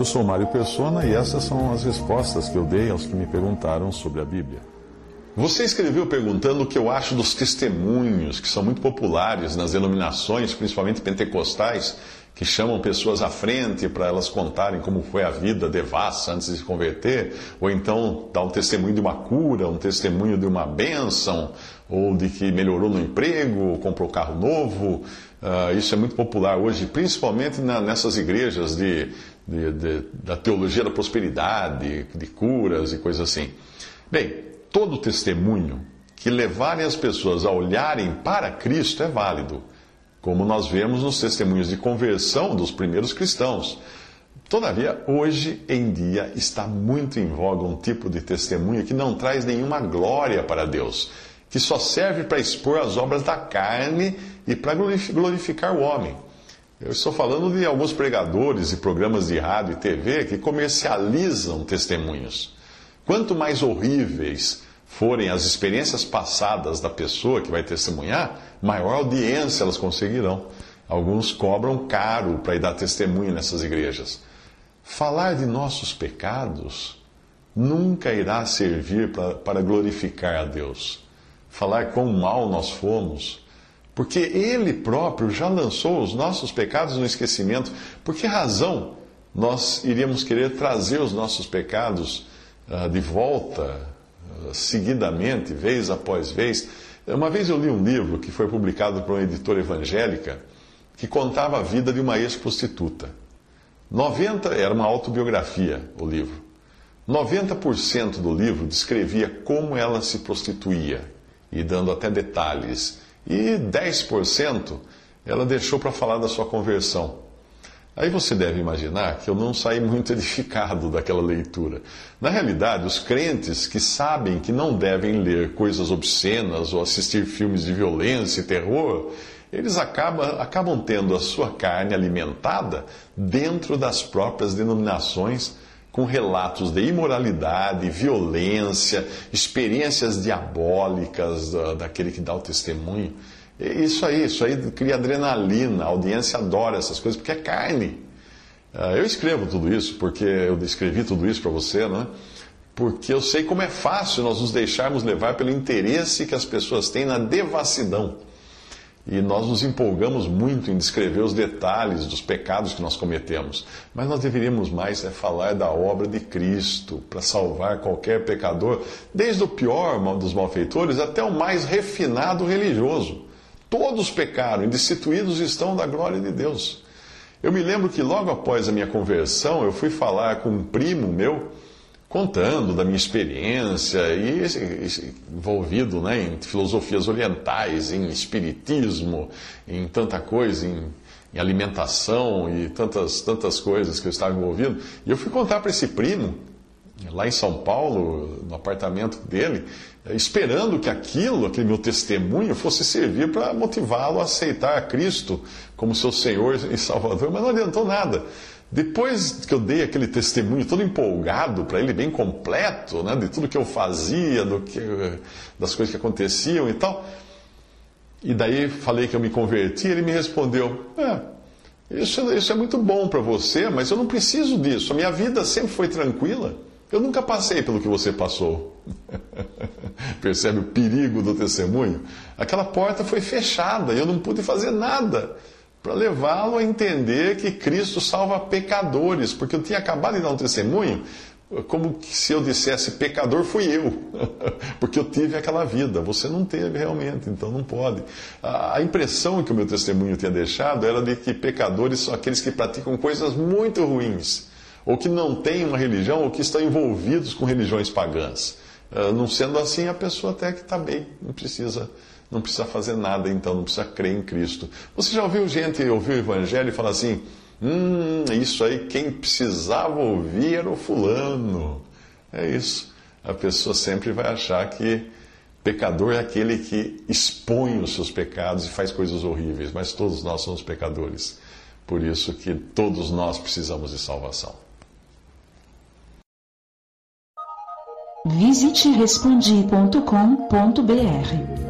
Eu sou Mário Persona e essas são as respostas que eu dei aos que me perguntaram sobre a Bíblia. Você escreveu perguntando o que eu acho dos testemunhos, que são muito populares nas denominações, principalmente pentecostais, que chamam pessoas à frente para elas contarem como foi a vida devassa antes de se converter, ou então dar um testemunho de uma cura, um testemunho de uma bênção, ou de que melhorou no emprego, ou comprou carro novo. Uh, isso é muito popular hoje, principalmente na, nessas igrejas de, de, de, da teologia da prosperidade, de curas e coisas assim. Bem, todo testemunho que levarem as pessoas a olharem para Cristo é válido como nós vemos nos testemunhos de conversão dos primeiros cristãos. Todavia, hoje em dia está muito em voga um tipo de testemunho que não traz nenhuma glória para Deus, que só serve para expor as obras da carne e para glorificar o homem. Eu estou falando de alguns pregadores e programas de rádio e TV que comercializam testemunhos. Quanto mais horríveis, forem as experiências passadas da pessoa que vai testemunhar, maior audiência elas conseguirão. Alguns cobram caro para ir dar testemunho nessas igrejas. Falar de nossos pecados nunca irá servir para, glorificar a Deus. Falar quão mal nós fomos, porque Ele próprio já lançou os nossos pecados no esquecimento. Por que razão nós iríamos querer trazer os nossos pecados uh, de volta seguidamente, vez após vez. Uma vez eu li um livro que foi publicado por uma editora evangélica que contava a vida de uma ex-prostituta. 90 era uma autobiografia o livro. 90% do livro descrevia como ela se prostituía e dando até detalhes. E 10% ela deixou para falar da sua conversão. Aí você deve imaginar que eu não saí muito edificado daquela leitura. Na realidade, os crentes que sabem que não devem ler coisas obscenas ou assistir filmes de violência e terror, eles acabam, acabam tendo a sua carne alimentada dentro das próprias denominações, com relatos de imoralidade, violência, experiências diabólicas daquele que dá o testemunho. Isso aí, isso aí cria adrenalina, a audiência adora essas coisas porque é carne. Ah, eu escrevo tudo isso, porque eu escrevi tudo isso para você, né? Porque eu sei como é fácil nós nos deixarmos levar pelo interesse que as pessoas têm na devassidão. E nós nos empolgamos muito em descrever os detalhes dos pecados que nós cometemos. Mas nós deveríamos mais é falar da obra de Cristo para salvar qualquer pecador, desde o pior dos malfeitores até o mais refinado religioso. Todos pecaram e destituídos estão da glória de Deus. Eu me lembro que logo após a minha conversão, eu fui falar com um primo meu, contando da minha experiência e envolvido né, em filosofias orientais, em espiritismo, em tanta coisa, em, em alimentação e tantas, tantas coisas que eu estava envolvido. E eu fui contar para esse primo, lá em São Paulo, no apartamento dele, esperando que aquilo, aquele meu testemunho, fosse servir para motivá-lo a aceitar a Cristo como seu Senhor e Salvador, mas não adiantou nada. Depois que eu dei aquele testemunho todo empolgado para ele, bem completo, né, de tudo que eu fazia, que, das coisas que aconteciam e tal, e daí falei que eu me converti, ele me respondeu: é, isso, isso é muito bom para você, mas eu não preciso disso, a minha vida sempre foi tranquila. Eu nunca passei pelo que você passou. Percebe o perigo do testemunho? Aquela porta foi fechada e eu não pude fazer nada para levá-lo a entender que Cristo salva pecadores, porque eu tinha acabado de dar um testemunho como se eu dissesse pecador fui eu, porque eu tive aquela vida. Você não teve realmente, então não pode. A impressão que o meu testemunho tinha deixado era de que pecadores são aqueles que praticam coisas muito ruins ou que não têm uma religião, ou que estão envolvidos com religiões pagãs. Uh, não sendo assim, a pessoa até que está bem, não precisa não precisa fazer nada então, não precisa crer em Cristo. Você já ouviu gente ouvir o Evangelho e falar assim: hum, isso aí quem precisava ouvir era o fulano. É isso. A pessoa sempre vai achar que pecador é aquele que expõe os seus pecados e faz coisas horríveis, mas todos nós somos pecadores. Por isso que todos nós precisamos de salvação. Visite respondi.com.br.